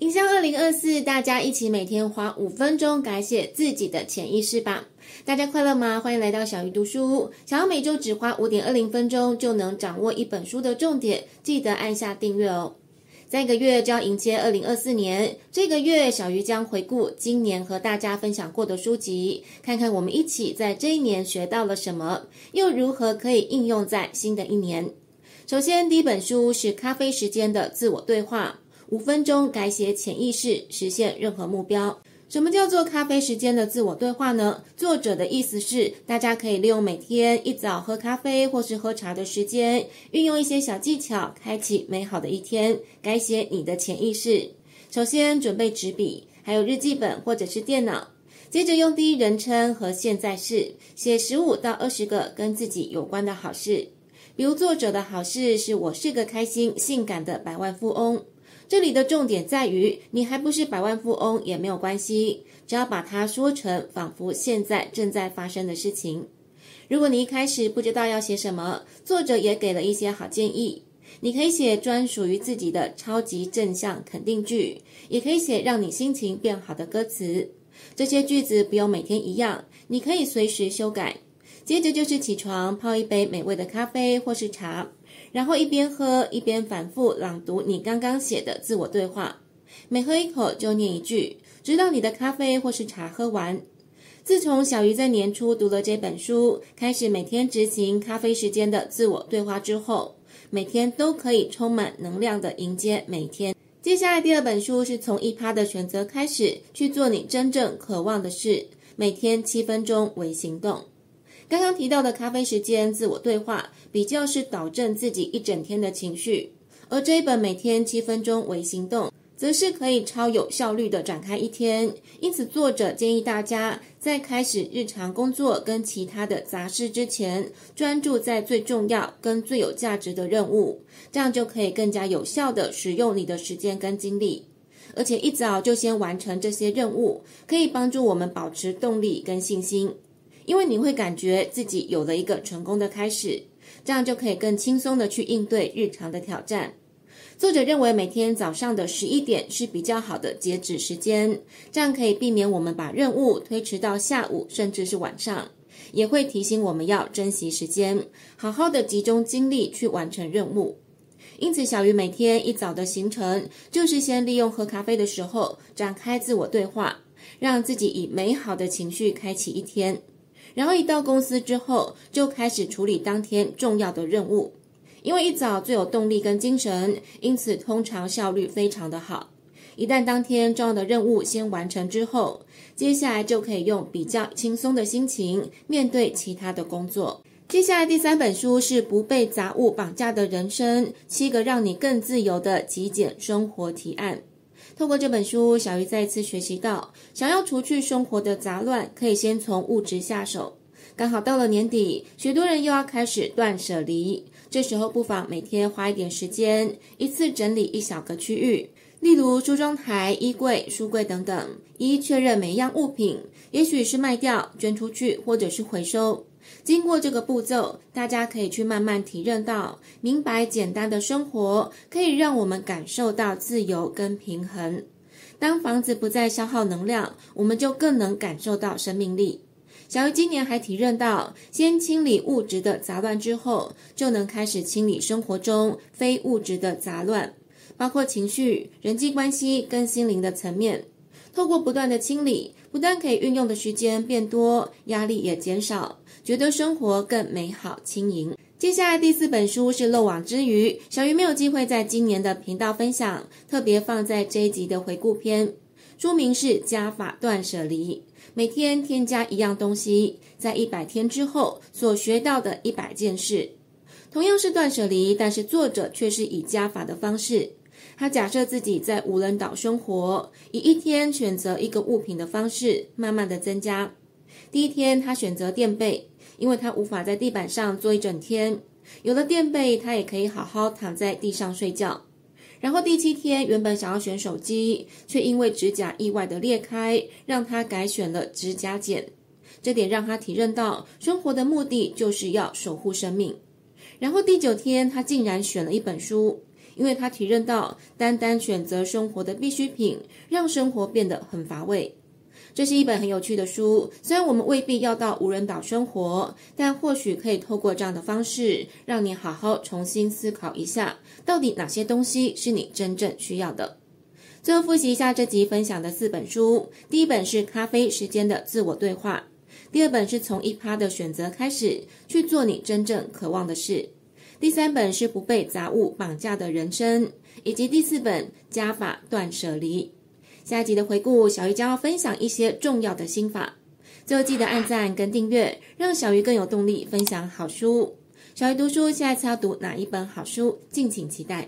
迎向二零二四，大家一起每天花五分钟改写自己的潜意识吧！大家快乐吗？欢迎来到小鱼读书。想要每周只花五点二零分钟就能掌握一本书的重点，记得按下订阅哦。下个月就要迎接二零二四年，这个月小鱼将回顾今年和大家分享过的书籍，看看我们一起在这一年学到了什么，又如何可以应用在新的一年。首先，第一本书是《咖啡时间的自我对话》。五分钟改写潜意识，实现任何目标。什么叫做咖啡时间的自我对话呢？作者的意思是，大家可以利用每天一早喝咖啡或是喝茶的时间，运用一些小技巧，开启美好的一天，改写你的潜意识。首先准备纸笔，还有日记本或者是电脑。接着用第一人称和现在式写十五到二十个跟自己有关的好事。比如作者的好事是我是个开心、性感的百万富翁。这里的重点在于，你还不是百万富翁也没有关系，只要把它说成仿佛现在正在发生的事情。如果你一开始不知道要写什么，作者也给了一些好建议。你可以写专属于自己的超级正向肯定句，也可以写让你心情变好的歌词。这些句子不用每天一样，你可以随时修改。接着就是起床，泡一杯美味的咖啡或是茶。然后一边喝一边反复朗读你刚刚写的自我对话，每喝一口就念一句，直到你的咖啡或是茶喝完。自从小鱼在年初读了这本书，开始每天执行咖啡时间的自我对话之后，每天都可以充满能量的迎接每天。接下来第二本书是从一趴的选择开始去做你真正渴望的事，每天七分钟为行动。刚刚提到的咖啡时间自我对话，比较是导正自己一整天的情绪；而这一本每天七分钟为行动，则是可以超有效率地展开一天。因此，作者建议大家在开始日常工作跟其他的杂事之前，专注在最重要跟最有价值的任务，这样就可以更加有效地使用你的时间跟精力。而且一早就先完成这些任务，可以帮助我们保持动力跟信心。因为你会感觉自己有了一个成功的开始，这样就可以更轻松的去应对日常的挑战。作者认为每天早上的十一点是比较好的截止时间，这样可以避免我们把任务推迟到下午甚至是晚上，也会提醒我们要珍惜时间，好好的集中精力去完成任务。因此，小鱼每天一早的行程就是先利用喝咖啡的时候展开自我对话，让自己以美好的情绪开启一天。然后一到公司之后，就开始处理当天重要的任务，因为一早最有动力跟精神，因此通常效率非常的好。一旦当天重要的任务先完成之后，接下来就可以用比较轻松的心情面对其他的工作。接下来第三本书是《不被杂物绑架的人生：七个让你更自由的极简生活提案》。透过这本书，小鱼再次学习到，想要除去生活的杂乱，可以先从物质下手。刚好到了年底，许多人又要开始断舍离，这时候不妨每天花一点时间，一次整理一小个区域，例如梳妆台、衣柜、书柜等等，一一确认每一样物品，也许是卖掉、捐出去，或者是回收。经过这个步骤，大家可以去慢慢体认到，明白简单的生活可以让我们感受到自由跟平衡。当房子不再消耗能量，我们就更能感受到生命力。小鱼今年还体认到，先清理物质的杂乱之后，就能开始清理生活中非物质的杂乱，包括情绪、人际关系跟心灵的层面。透过不断的清理，不但可以运用的时间变多，压力也减少，觉得生活更美好轻盈。接下来第四本书是《漏网之鱼》，小鱼没有机会在今年的频道分享，特别放在这一集的回顾篇。书名是《加法断舍离》，每天添加一样东西，在一百天之后所学到的一百件事。同样是断舍离，但是作者却是以加法的方式。他假设自己在无人岛生活，以一天选择一个物品的方式，慢慢的增加。第一天，他选择垫背，因为他无法在地板上坐一整天。有了垫背，他也可以好好躺在地上睡觉。然后第七天，原本想要选手机，却因为指甲意外的裂开，让他改选了指甲剪。这点让他体认到，生活的目的就是要守护生命。然后第九天，他竟然选了一本书。因为他体认到单单选择生活的必需品，让生活变得很乏味。这是一本很有趣的书，虽然我们未必要到无人岛生活，但或许可以透过这样的方式，让你好好重新思考一下，到底哪些东西是你真正需要的。最后复习一下这集分享的四本书：第一本是《咖啡时间的自我对话》，第二本是从一趴的选择开始去做你真正渴望的事，第三本是不被杂物绑架的人生，以及第四本加法断舍离。下一集的回顾，小鱼将要分享一些重要的心法。最后记得按赞跟订阅，让小鱼更有动力分享好书。小鱼读书，下一次要读哪一本好书？敬请期待。